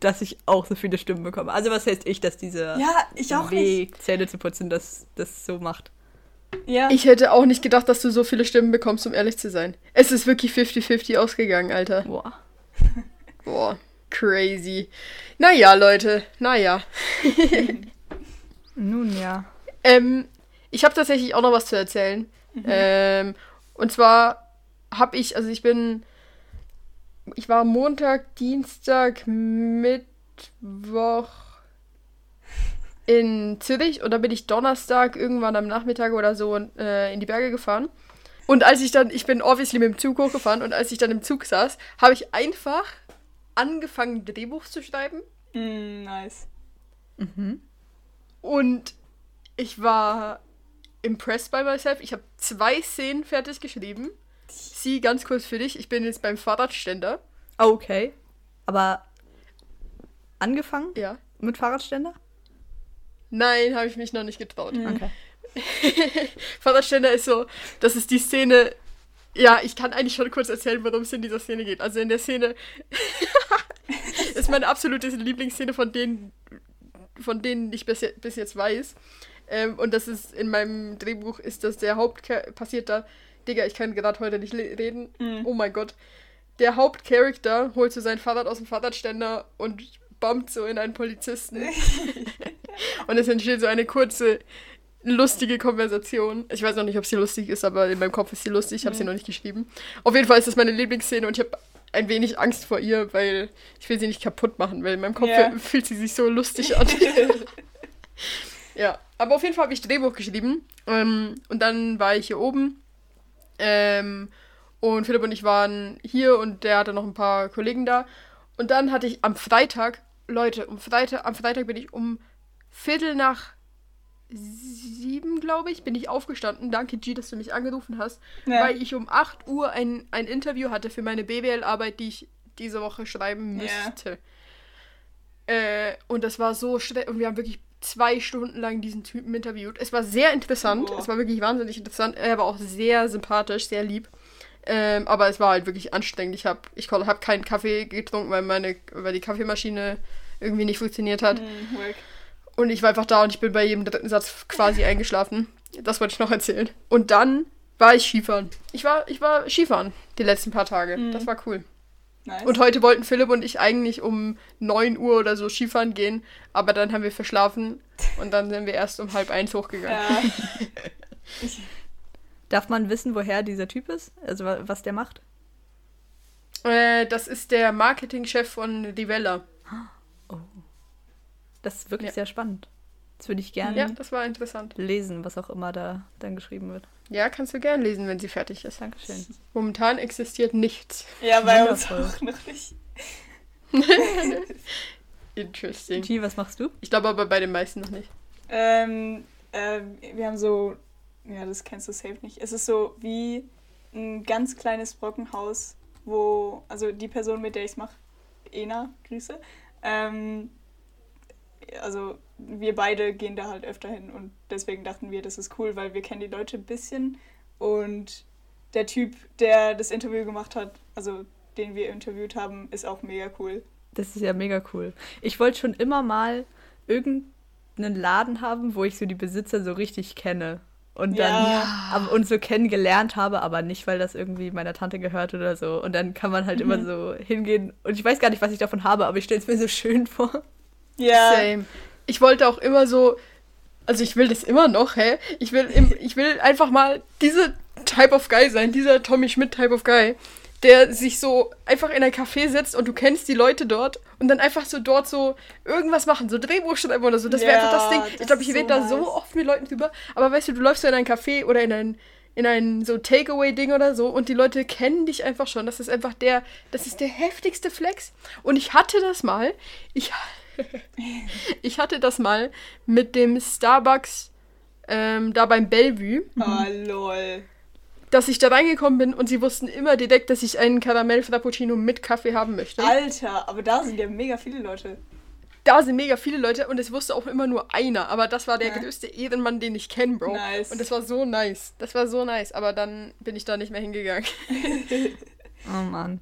dass ich auch so viele Stimmen bekomme. Also was heißt ich, dass dieser
Ja, ich auch nicht.
Weg, Zähne zu putzen, das, das so macht.
Ja.
Ich hätte auch nicht gedacht, dass du so viele Stimmen bekommst, um ehrlich zu sein. Es ist wirklich 50-50 ausgegangen, Alter.
Boah.
Boah, crazy. Naja, Leute, naja.
Nun ja.
Ähm, ich habe tatsächlich auch noch was zu erzählen. Ähm, und zwar habe ich, also ich bin, ich war Montag, Dienstag, Mittwoch in Zürich und dann bin ich Donnerstag irgendwann am Nachmittag oder so äh, in die Berge gefahren. Und als ich dann, ich bin obviously mit dem Zug hochgefahren und als ich dann im Zug saß, habe ich einfach angefangen, Drehbuch zu schreiben.
Mm, nice.
Und ich war impressed by myself. Ich habe zwei Szenen fertig geschrieben. Sie, ganz kurz für dich, ich bin jetzt beim Fahrradständer.
Okay. Aber angefangen
Ja.
mit Fahrradständer?
Nein, habe ich mich noch nicht getraut.
Okay.
Fahrradständer ist so, das ist die Szene. Ja, ich kann eigentlich schon kurz erzählen, worum es in dieser Szene geht. Also in der Szene ist meine absolute Lieblingsszene von denen, von denen ich bis jetzt weiß. Ähm, und das ist in meinem Drehbuch ist das der Haupt passiert da. Digga, ich kann gerade heute nicht reden.
Mhm.
Oh mein Gott. Der Hauptcharakter holt so sein Fahrrad aus dem Fahrradständer und bombt so in einen Polizisten. und es entsteht so eine kurze, lustige Konversation. Ich weiß noch nicht, ob sie lustig ist, aber in meinem Kopf ist sie lustig. Ich habe sie noch nicht geschrieben. Auf jeden Fall ist das meine Lieblingsszene und ich habe ein wenig Angst vor ihr, weil ich will sie nicht kaputt machen, weil in meinem Kopf
Ja.
fühlt sie sich so lustig an. ja, aber auf jeden Fall habe ich Drehbuch geschrieben ähm, und dann war ich hier oben ähm, und Philipp und ich waren hier und der hatte noch ein paar Kollegen da und dann hatte ich am Freitag, Leute, um Freitag, am Freitag bin ich um Viertel nach sieben, glaube ich, bin ich aufgestanden. Danke, G, dass du mich angerufen hast.
Ja.
Weil ich um 8 Uhr ein, ein Interview hatte für meine BWL-Arbeit, die ich diese Woche schreiben
Ja.
müsste. Äh, und das war so stressig. Und wir haben wirklich zwei Stunden lang diesen Typen interviewt. Es war sehr interessant.
Boah.
Es war wirklich wahnsinnig interessant. Er war auch sehr sympathisch, sehr lieb. Ähm, aber es war halt wirklich anstrengend. Ich habe ich hab keinen Kaffee getrunken, weil, meine, weil die Kaffeemaschine irgendwie nicht funktioniert hat.
Mm.
Und ich war einfach da und ich bin bei jedem dritten Satz quasi eingeschlafen. Das wollte ich noch erzählen. Und dann war ich Skifahren. Ich war, ich war Skifahren die letzten paar Tage. Das war cool.
Nice.
Und heute wollten Philipp und ich eigentlich um 9 Uhr oder so Skifahren gehen, aber dann haben wir verschlafen und dann sind wir erst um halb eins hochgegangen.
ja.
Darf man wissen, woher dieser Typ ist? Also wa- was der macht?
Äh, das ist der Marketingchef von Rivella.
Das ist wirklich
Ja.
sehr spannend. Das würde ich gerne
Ja, das war interessant.
lesen, was auch immer da dann geschrieben wird.
Ja, kannst du gern lesen, wenn sie fertig ist.
Dankeschön.
Momentan existiert nichts.
ja, bei uns auch noch nicht.
Interesting.
G, was machst du?
Ich glaube aber bei den meisten noch nicht.
Ähm, äh, wir haben so, ja, das kennst du safe nicht. Es ist so wie ein ganz kleines Brockenhaus, wo, also die Person, mit der ich es mache, Ena, Grüße, ähm, also wir beide gehen da halt öfter hin und deswegen dachten wir, das ist cool, weil wir kennen die Leute ein bisschen und der Typ, der das Interview gemacht hat, also den wir interviewt haben, ist auch mega cool.
Das ist ja mega cool. Ich wollte schon immer mal irgendeinen Laden haben, wo ich so die Besitzer so richtig kenne. Und dann
Ja.
und so kennengelernt habe, aber nicht, weil das irgendwie meiner Tante gehört oder so. Und dann kann man halt immer so hingehen. Und ich weiß gar nicht, was ich davon habe, aber ich stelle es mir so schön vor.
Ja,
Same. Ich wollte auch immer so, also ich will das immer noch, hä? Ich will, im, ich will einfach mal diese Type of Guy sein, dieser Tommy Schmidt Type of Guy, der sich so einfach in ein Café setzt und du kennst die Leute dort und dann einfach so dort so irgendwas machen, so Drehbuch schreiben oder so. Das wäre
Ja,
einfach das Ding. Ich glaube, ich
ist
rede
so
da so
nice.
oft mit Leuten drüber, aber weißt du, du läufst so in ein Café oder in ein in ein so Takeaway-Ding oder so und die Leute kennen dich einfach schon. Das ist einfach der, das ist der heftigste Flex. Und ich hatte das mal, ich, ich hatte das mal mit dem Starbucks ähm, da beim Bellevue,
Ah, lol.
dass ich da reingekommen bin und sie wussten immer direkt, dass ich einen Karamell Frappuccino mit Kaffee haben möchte.
Alter, aber da sind ja mega viele Leute.
da sind mega viele Leute und es wusste auch immer nur einer. Aber das war der
Ja.
größte Ehrenmann, den ich kenne, Bro.
Nice.
Und das war so nice. Das war so nice. Aber dann bin ich da nicht mehr hingegangen.
Oh Mann.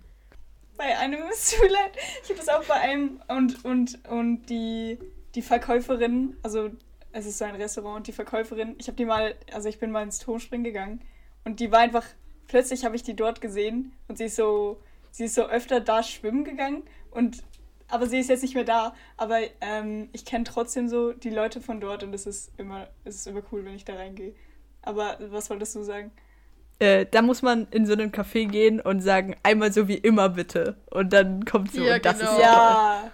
Bei einem ist zu leid. Ich habe das auch bei einem und, und, und die, die Verkäuferin, also es ist so ein Restaurant und die Verkäuferin, ich habe die mal, also ich bin mal ins Turmspringen gegangen und die war einfach, plötzlich habe ich die dort gesehen und sie ist so, sie ist so öfter da schwimmen gegangen und aber sie ist jetzt nicht mehr da, aber ähm, ich kenne trotzdem so die Leute von dort und es ist immer, es ist immer cool, wenn ich da reingehe. Aber was wolltest du sagen?
Äh, da muss man in so einen Café gehen und sagen, einmal so wie immer bitte. Und dann kommt so,
Ja,
und das
genau.
ist ja.
Ja,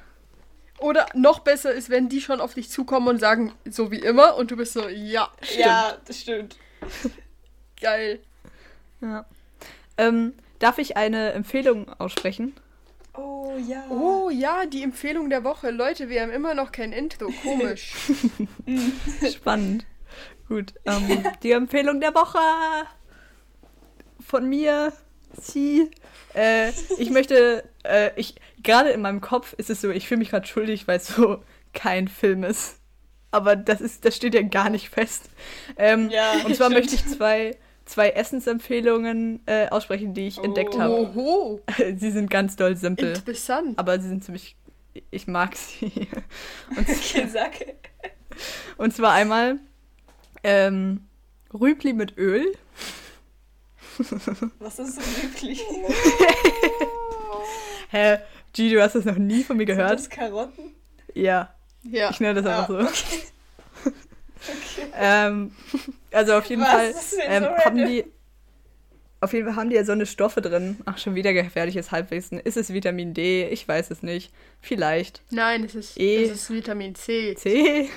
Oder noch besser ist, wenn die schon auf dich zukommen und sagen, so wie immer. Und du bist so, ja,
ja, das stimmt.
geil.
ja. Ähm, darf ich eine Empfehlung aussprechen?
Oh ja.
Oh ja, die Empfehlung der Woche. Leute, wir haben immer noch kein Intro. Komisch.
Spannend. Gut. Ähm, die Empfehlung der Woche von mir, sie. Äh, ich möchte, äh, ich, gerade in meinem Kopf ist es so, ich fühle mich gerade schuldig, weil es so kein Film ist. Aber das ist, das steht ja gar nicht fest. Ähm,
Ja,
und zwar
stimmt.
möchte ich zwei, zwei Essensempfehlungen äh, aussprechen, die ich
Oh.
entdeckt habe. Sie sind ganz doll simpel,
interessant.
aber sie sind ziemlich, ich mag sie. Und
sag.
Und zwar einmal ähm, Rübli mit Öl.
Was ist wirklich?
Hä? G, du hast das noch nie von mir
Sind
gehört?
das Karotten?
Ja,
Ja.
ich nenne das
Ah,
einfach so. Ähm, also auf jeden
Was?
Fall ähm,
so
haben die auf jeden Fall haben die ja so eine Stoffe drin. Ach, schon wieder gefährliches Halbwissen. Ist es Vitamin D? Ich weiß es nicht. Vielleicht.
Nein, es ist,
E.
es ist Vitamin C.
C?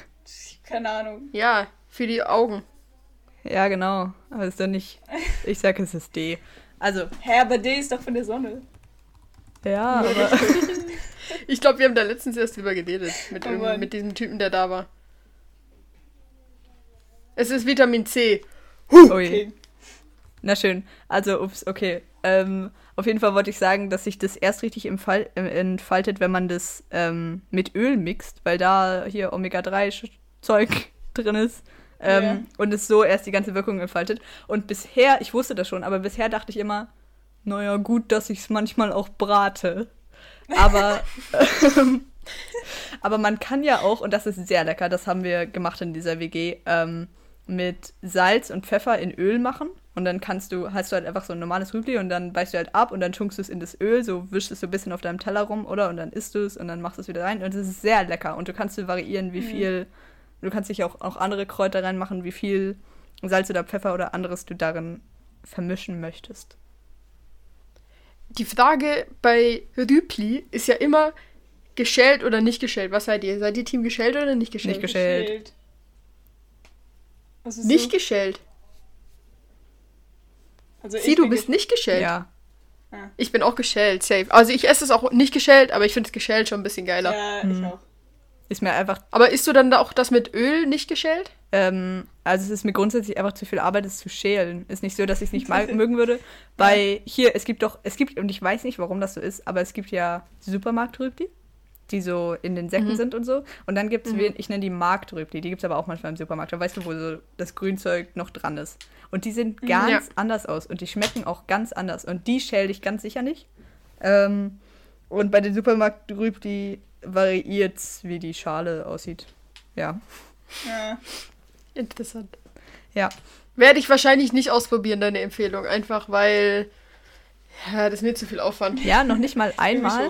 Keine Ahnung.
Ja, für die Augen.
Ja, genau. Aber es ist doch nicht. Ich sage, es ist D. Also,
Hä, aber D ist doch von der Sonne.
ja, aber.
Ich glaube, wir haben da letztens erst drüber geredet. Mit,
Oh
mit diesem Typen, der da war. Es ist Vitamin C.
Ui.
Okay.
Na schön. Also, ups, okay. Ähm, auf jeden Fall wollte ich sagen, dass sich das erst richtig äh, entfaltet, wenn man das ähm, mit Öl mixt, weil da hier Omega-3-Zeug drin ist. Ähm,
Ja.
Und es so erst die ganze Wirkung entfaltet. Und bisher, ich wusste das schon, aber bisher dachte ich immer, naja, gut, dass ich es manchmal auch brate. Aber, ähm, aber man kann ja auch, und das ist sehr lecker, das haben wir gemacht in dieser WG, ähm, mit Salz und Pfeffer in Öl machen. Und dann kannst du, hast du halt einfach so ein normales Rübli und dann beißt du halt ab und dann tunkst du es in das Öl, so wischst es so ein bisschen auf deinem Teller rum, oder? Und dann isst du es und dann machst du es wieder rein. Und es ist sehr lecker. Und du kannst du variieren, wie viel, du kannst dich auch, auch andere Kräuter reinmachen, wie viel Salz oder Pfeffer oder anderes du darin vermischen möchtest.
Die Frage bei Rüpli ist ja immer geschält oder nicht geschält. Was seid ihr? Seid ihr Team geschält oder nicht geschält?
Nicht geschält.
Geschält. Was ist
Nicht
so?
geschält.
Also
Sie, du bist nicht geschält.
Ja.
Ich bin auch geschält, safe. Also ich esse es auch nicht geschält, aber ich finde es geschält schon ein bisschen
ge-
geiler.
Ja, ich auch.
Ist mir einfach
Aber isst du dann da auch das mit Öl nicht geschält?
Ähm, also es ist mir grundsätzlich einfach zu viel Arbeit, es zu schälen. Ist nicht so, dass ich es nicht mag, mögen würde. Bei hier, es gibt doch, es gibt, und ich weiß nicht, warum das so ist, aber es gibt ja Supermarktrübli, die so in den Säcken
Mhm.
sind und so. Und dann gibt es,
Mhm.
ich nenne die Marktrübli, die gibt es aber auch manchmal im Supermarkt. Da weißt du, wo so das Grünzeug noch dran ist. Und die sehen ganz
Ja.
anders aus und die schmecken auch ganz anders. Und die schäle ich ganz sicher nicht. Ähm, und bei den Supermarktrübli variiert wie die Schale aussieht. Ja.
Ja.
Interessant.
Ja.
Werde ich wahrscheinlich nicht ausprobieren, deine Empfehlung. Einfach weil. Ja, das ist mir zu viel Aufwand.
Ja, noch nicht mal einmal.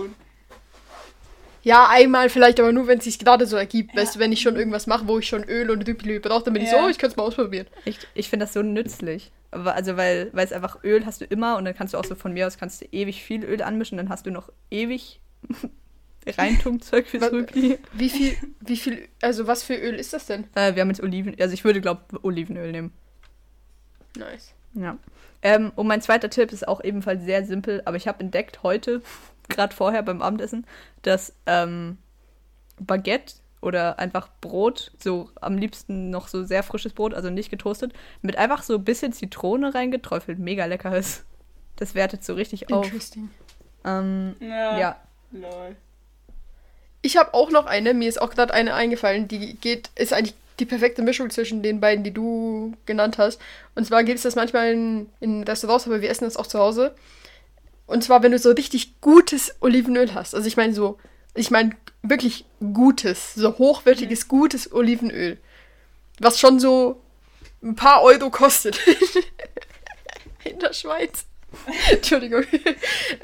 Ja, einmal vielleicht, aber nur, wenn es sich gerade so ergibt. Weißt du, wenn ich schon irgendwas mache, wo ich schon Öl und Rüpli brauche, dann bin ich so,
Ja.
oh, ich könnte es mal ausprobieren.
Ich, ich finde das so nützlich. Aber also, weil, weil es einfach Öl hast du immer und dann kannst du auch so von mir aus kannst du ewig viel Öl anmischen, dann hast du noch ewig Reintunkzeug fürs Rübli.
Wie viel, wie viel, also was für Öl ist das denn?
Äh, wir haben jetzt Oliven, also ich würde, glaube Olivenöl nehmen.
Nice.
Ja. Ähm, und mein zweiter Tipp ist auch ebenfalls sehr simpel, aber ich habe entdeckt heute, gerade vorher beim Abendessen, dass ähm, Baguette oder einfach Brot, so am liebsten noch so sehr frisches Brot, also nicht getoastet, mit einfach so ein bisschen Zitrone reingeträufelt, mega lecker ist. Das wertet so richtig auf.
Interesting.
Ähm,
Ja.
ja,
Lol.
Ich habe auch noch eine, mir ist auch gerade eine eingefallen, die geht, ist eigentlich die perfekte Mischung zwischen den beiden, die du genannt hast. Und zwar gibt es das manchmal in, in Restaurants, aber wir essen das auch zu Hause. Und zwar, wenn du so richtig gutes Olivenöl hast. Also ich meine so, ich meine wirklich gutes, so hochwertiges, gutes Olivenöl. Was schon so ein paar Euro kostet. in der Schweiz. Entschuldigung.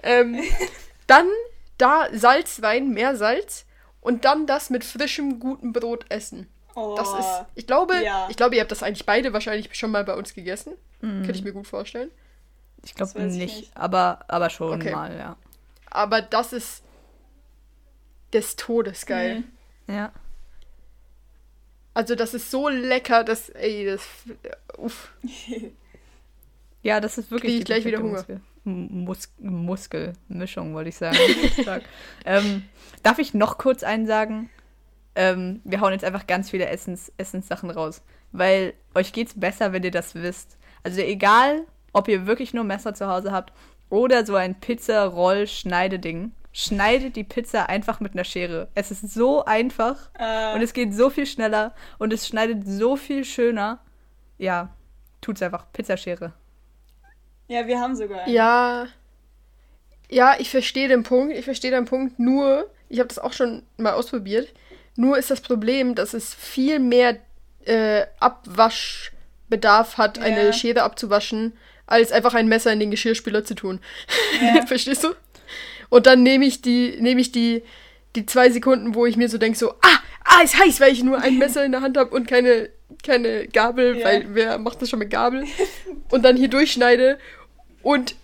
ähm, dann da Salz rein, mehr Salz. Und dann das mit frischem, gutem Brot essen.
Oh,
Das ist, ich glaube,
ja.
ich glaube, ihr habt das eigentlich beide wahrscheinlich schon mal bei uns gegessen. Könnte ich mir gut vorstellen.
Ich glaube nicht,
nicht.
aber, aber schon
Okay.
mal, ja.
Aber das ist des Todes geil.
Mhm.
Ja.
Also das ist so lecker, dass, ey, das, uff.
Ja, das ist wirklich
Krieg ich gleich wieder
perfekte Muskel, Mus Muskelmischung, wollte ich sagen. Ähm, darf ich noch kurz einen sagen? Ähm, wir hauen jetzt einfach ganz viele Essens Essenssachen raus. Weil euch geht's besser, wenn ihr das wisst. Also egal, ob ihr wirklich nur Messer zu Hause habt oder so ein Pizza-Roll-Schneideding. Schneidet die Pizza einfach mit einer Schere. Es ist so einfach
Äh,
und es geht so viel schneller und es schneidet so viel schöner. Ja, tut's einfach. Pizzaschere.
Ja, wir haben sogar. einen.
Ja, ja, ich verstehe den Punkt, ich verstehe den Punkt, nur, ich habe das auch schon mal ausprobiert, nur ist das Problem, dass es viel mehr äh, Abwaschbedarf hat,
Ja.
eine Schere abzuwaschen, als einfach ein Messer in den Geschirrspüler zu tun.
Ja.
Verstehst du? Und dann nehme ich die, nehme ich die, die zwei Sekunden, wo ich mir so denke, so, ah, ah, ist heiß, weil ich nur ein Messer in der Hand habe und keine, keine Gabel,
Ja.
weil wer macht das schon mit Gabel? Und dann hier durchschneide und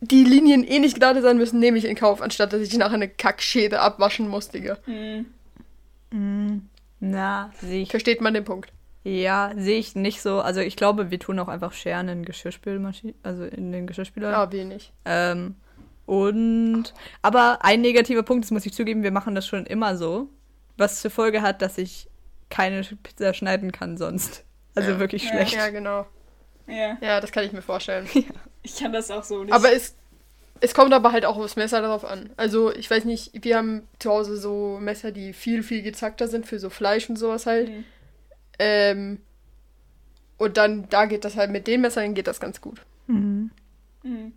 die Linien eh nicht gerade sein müssen, nehme ich in Kauf, anstatt dass ich nachher eine Kackschere abwaschen muss, Digga.
Mhm.
Na, sehe ich.
Versteht man den Punkt?
Ja, sehe ich nicht so. Also ich glaube, wir tun auch einfach Scheren in Geschirrspülmaschine, also in den Geschirrspüler.
Ja, wenig.
Ähm, und aber ein negativer Punkt, das muss ich zugeben, wir machen das schon immer so, was zur Folge hat, dass ich keine Pizza schneiden kann sonst. Also
Ja.
wirklich
Ja.
schlecht.
Ja, genau.
Ja,
Ja, das kann ich mir vorstellen.
ich kann das auch so nicht.
Aber es, es kommt aber halt auch aufs Messer darauf an. Also, ich weiß nicht, wir haben zu Hause so Messer, die viel, viel gezackter sind für so Fleisch und sowas halt.
Mhm.
Ähm, und dann, da geht das halt, mit den Messern geht das ganz gut.
Mhm.
Mhm.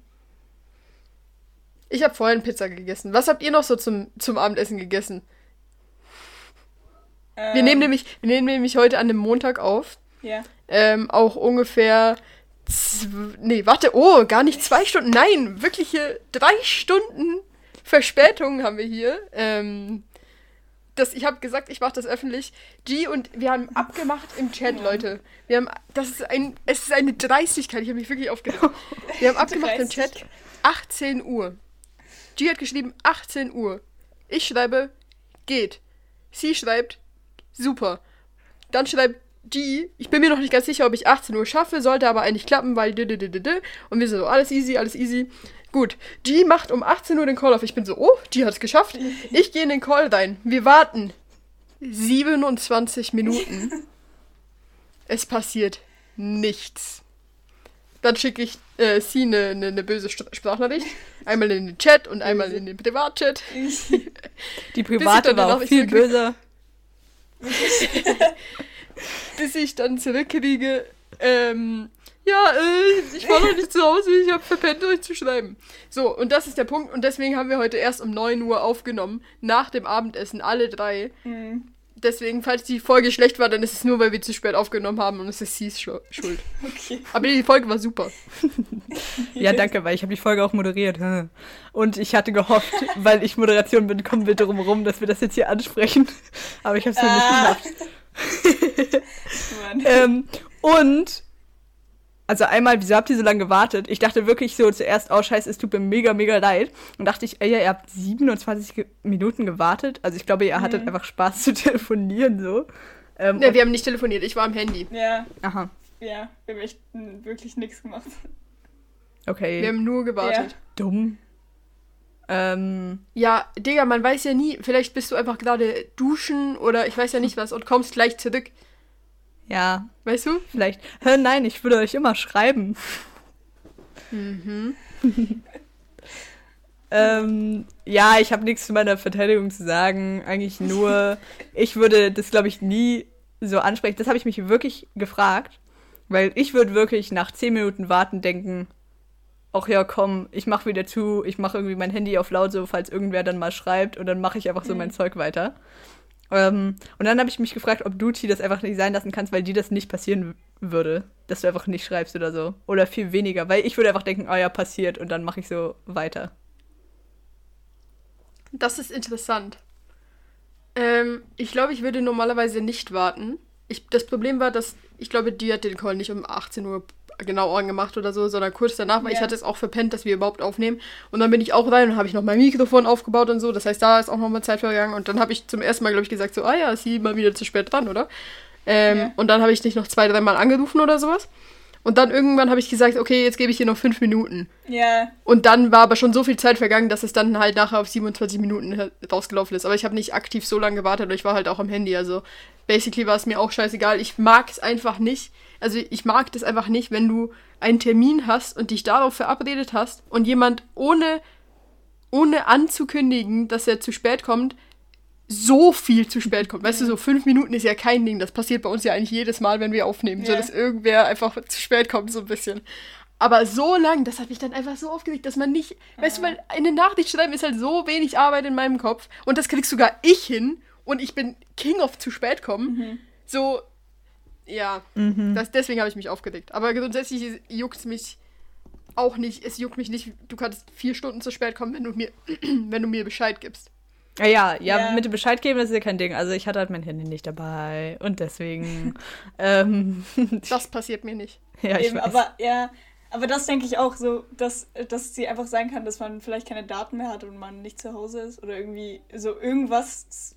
Ich habe vorhin Pizza gegessen. Was habt ihr noch so zum, zum Abendessen gegessen? Wir
Ähm,
nehmen nämlich, wir nehmen nämlich heute an dem Montag auf.
Ja.
Ähm, auch ungefähr. Nee, warte, oh, gar nicht zwei Stunden. Nein, wirkliche drei Stunden Verspätung haben wir hier. Ähm, das, ich habe gesagt, ich mache das öffentlich. G und wir haben abgemacht im Chat, Leute. Wir haben, das ist ein, es ist eine Dreistigkeit. Ich habe mich wirklich aufgeregt. Wir haben abgemacht im Chat 18 Uhr. G hat geschrieben 18 Uhr. Ich schreibe geht. Sie schreibt super. Dann schreibt G, ich bin mir noch nicht ganz sicher, ob ich 18 Uhr schaffe, sollte aber eigentlich klappen, weil und wir so, alles easy, alles easy. Gut, G macht um 18 Uhr den Call auf. Ich bin so, oh, G hat es geschafft. Ich gehe in den Call rein. Wir warten 27 Minuten. Es passiert nichts. Dann schicke ich äh, sie eine ne, ne böse Sprachnachricht. Einmal in den Chat und einmal in den Privatchat.
Die private war auch viel böser.
bis ich dann zurückkriege, ähm, ja, äh, ich war noch nicht zu Hause, ich habe verpennt, euch zu schreiben. So, und das ist der Punkt. Und deswegen haben wir heute erst um 9 Uhr aufgenommen, nach dem Abendessen, alle drei.
Mhm.
Deswegen, falls die Folge schlecht war, dann ist es nur, weil wir zu spät aufgenommen haben und es ist Schu- Schuld.
Okay.
Aber die Folge war super.
Ja, danke, weil ich habe die Folge auch moderiert. Und ich hatte gehofft, weil ich Moderation bin, kommen wir drum rum, dass wir das jetzt hier ansprechen. Aber ich habe es
Ah.
nicht geschafft. Ähm, und, also einmal, wieso habt ihr so lange gewartet? Ich dachte wirklich so zuerst, oh scheiße, es tut mir mega, mega leid. Und dachte ich, ey, ja, ihr habt 27 ge Minuten gewartet. Also ich glaube, ihr hattet
Mhm.
einfach Spaß zu telefonieren so. Ähm,
Ne,
und-
wir haben nicht telefoniert, ich war am Handy.
Ja,
aha,
ja, wir haben echt wirklich nichts gemacht.
okay.
Wir haben nur gewartet.
dumm. Ähm,
Ja. Digga, man weiß ja nie, vielleicht bist du einfach gerade duschen oder ich weiß ja nicht was und kommst gleich zurück.
Ja,
Weißt du?
vielleicht. Hä, nein, ich würde euch immer schreiben. Ähm, ja, ich habe nichts zu meiner Verteidigung zu sagen. Eigentlich nur, ich würde das, glaube ich, nie so ansprechen. Das habe ich mich wirklich gefragt, weil ich würde wirklich nach zehn Minuten warten denken, ach ja, komm, ich mache wieder zu, ich mache irgendwie mein Handy auf laut, so falls irgendwer dann mal schreibt und dann mache ich einfach so mein Zeug weiter. Ähm, und dann habe ich mich gefragt, ob du T das einfach nicht sein lassen kannst, weil dir das nicht passieren würde, dass du einfach nicht schreibst oder so. Oder viel weniger, weil ich würde einfach denken, oh ja, passiert und dann mache ich so weiter.
Das ist interessant. Ähm, ich glaube, ich würde normalerweise nicht warten. Ich, das Problem war, dass ich glaube, die hat den Call nicht um 18 Uhr genau angemacht oder so, sondern kurz danach, weil ja. ich hatte es auch verpennt, dass wir überhaupt aufnehmen. Und dann bin ich auch rein und habe ich noch mein Mikrofon aufgebaut und so. Das heißt, da ist auch noch mal Zeit vergangen. Und dann habe ich zum ersten Mal, glaube ich, gesagt, so, ah ja, ist sie mal wieder zu spät dran, oder? Ähm, ja. Und dann habe ich dich noch zwei, dreimal angerufen oder sowas. Und dann irgendwann habe ich gesagt, okay, jetzt gebe ich hier noch fünf Minuten.
Ja.
Und dann war aber schon so viel Zeit vergangen, dass es dann halt nachher auf 27 Minuten rausgelaufen ist. Aber ich habe nicht aktiv so lange gewartet, ich war halt auch am Handy. Also basically war es mir auch scheißegal. Ich mag es einfach nicht. Also ich mag das einfach nicht, wenn du einen Termin hast und dich darauf verabredet hast und jemand ohne, ohne anzukündigen, dass er zu spät kommt, so viel zu spät kommt. Weißt du, so fünf Minuten ist ja kein Ding. Das passiert bei uns ja eigentlich jedes Mal, wenn wir aufnehmen. Ja. So, dass irgendwer einfach zu spät kommt, so ein bisschen. Aber so lang, das hat mich dann einfach so aufgeregt, dass man nicht, ja. weißt du, weil eine Nachricht schreiben ist halt so wenig Arbeit in meinem Kopf und das kriegst sogar ich hin und ich bin King of zu spät kommen. Mhm. So, ja, mhm. das, deswegen habe ich mich aufgeregt. Aber grundsätzlich juckt es mich auch nicht, es juckt mich nicht, du kannst vier Stunden zu spät kommen, wenn du mir, wenn du mir Bescheid gibst.
Ja, ja, ja, mit dem Bescheid geben, das ist ja kein Ding. Also ich hatte halt mein Handy nicht dabei und deswegen. ähm,
das passiert mir nicht.
Ja, ich Eben, weiß. aber ja, aber das denke ich auch so, dass, dass sie einfach sein kann, dass man vielleicht keine Daten mehr hat und man nicht zu Hause ist oder irgendwie so irgendwas,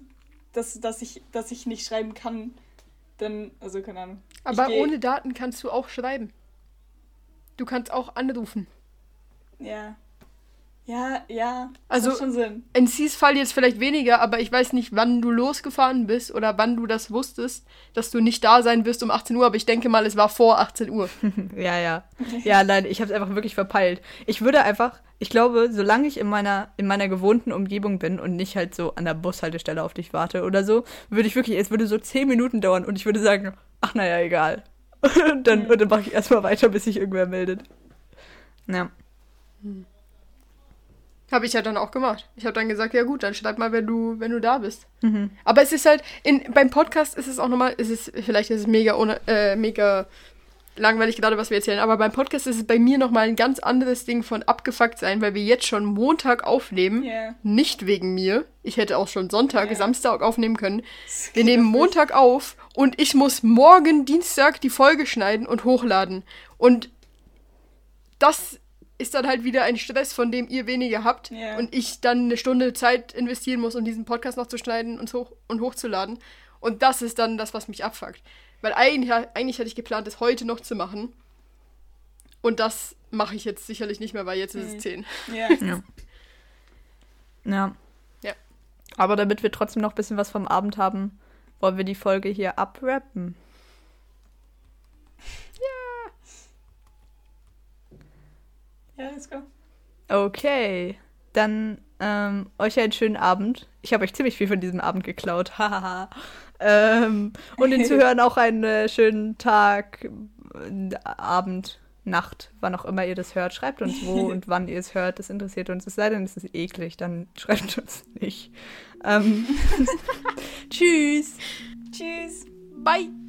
dass, dass, ich, dass ich nicht schreiben kann. Dann, also keine Ahnung.
Aber ohne Daten kannst du auch schreiben. Du kannst auch anrufen.
Ja. Ja, ja.
Also schon Sinn. in Cs Fall jetzt vielleicht weniger, aber ich weiß nicht, wann du losgefahren bist oder wann du das wusstest, dass du nicht da sein wirst um 18 Uhr, aber ich denke mal, es war vor 18 Uhr.
ja, ja. Ja, nein, ich habe es einfach wirklich verpeilt. Ich würde einfach, ich glaube, solange ich in meiner, in meiner gewohnten Umgebung bin und nicht halt so an der Bushaltestelle auf dich warte oder so, würde ich wirklich, es würde so 10 Minuten dauern und ich würde sagen, ach naja, egal. und dann, mhm. dann mache ich erstmal weiter, bis sich irgendwer meldet. Ja. Hm.
Habe ich ja dann auch gemacht. Ich habe dann gesagt, ja gut, dann schreib mal, wenn du, wenn du da bist. Mhm. Aber es ist halt, in, beim Podcast ist es auch nochmal, ist es, vielleicht ist es mega, ohne, äh, mega langweilig gerade, was wir erzählen, aber beim Podcast ist es bei mir nochmal ein ganz anderes Ding von abgefuckt sein, weil wir jetzt schon Montag aufnehmen. Yeah. Nicht wegen mir. Ich hätte auch schon Sonntag, yeah. Samstag aufnehmen können. Wir nehmen Montag auf und ich muss morgen Dienstag die Folge schneiden und hochladen. Und das ist dann halt wieder ein Stress, von dem ihr weniger habt yeah. und ich dann eine Stunde Zeit investieren muss, um diesen Podcast noch zu schneiden und, hoch und hochzuladen. Und das ist dann das, was mich abfuckt. Weil eigentlich, eigentlich hatte ich geplant, es heute noch zu machen. Und das mache ich jetzt sicherlich nicht mehr, weil jetzt mhm. ist es 10.
Yeah. Ja. ja. Ja. Aber damit wir trotzdem noch ein bisschen was vom Abend haben, wollen wir die Folge hier abrappen.
Ja, let's go.
Okay. Dann ähm, euch einen schönen Abend. Ich habe euch ziemlich viel von diesem Abend geklaut. Hahaha. ähm, und den Zuhörern auch einen äh, schönen Tag, äh, Abend, Nacht, wann auch immer ihr das hört. Schreibt uns wo und wann ihr es hört. Das interessiert uns. Es sei denn, es ist eklig, dann schreibt uns nicht. Ähm, tschüss.
Tschüss.
Bye.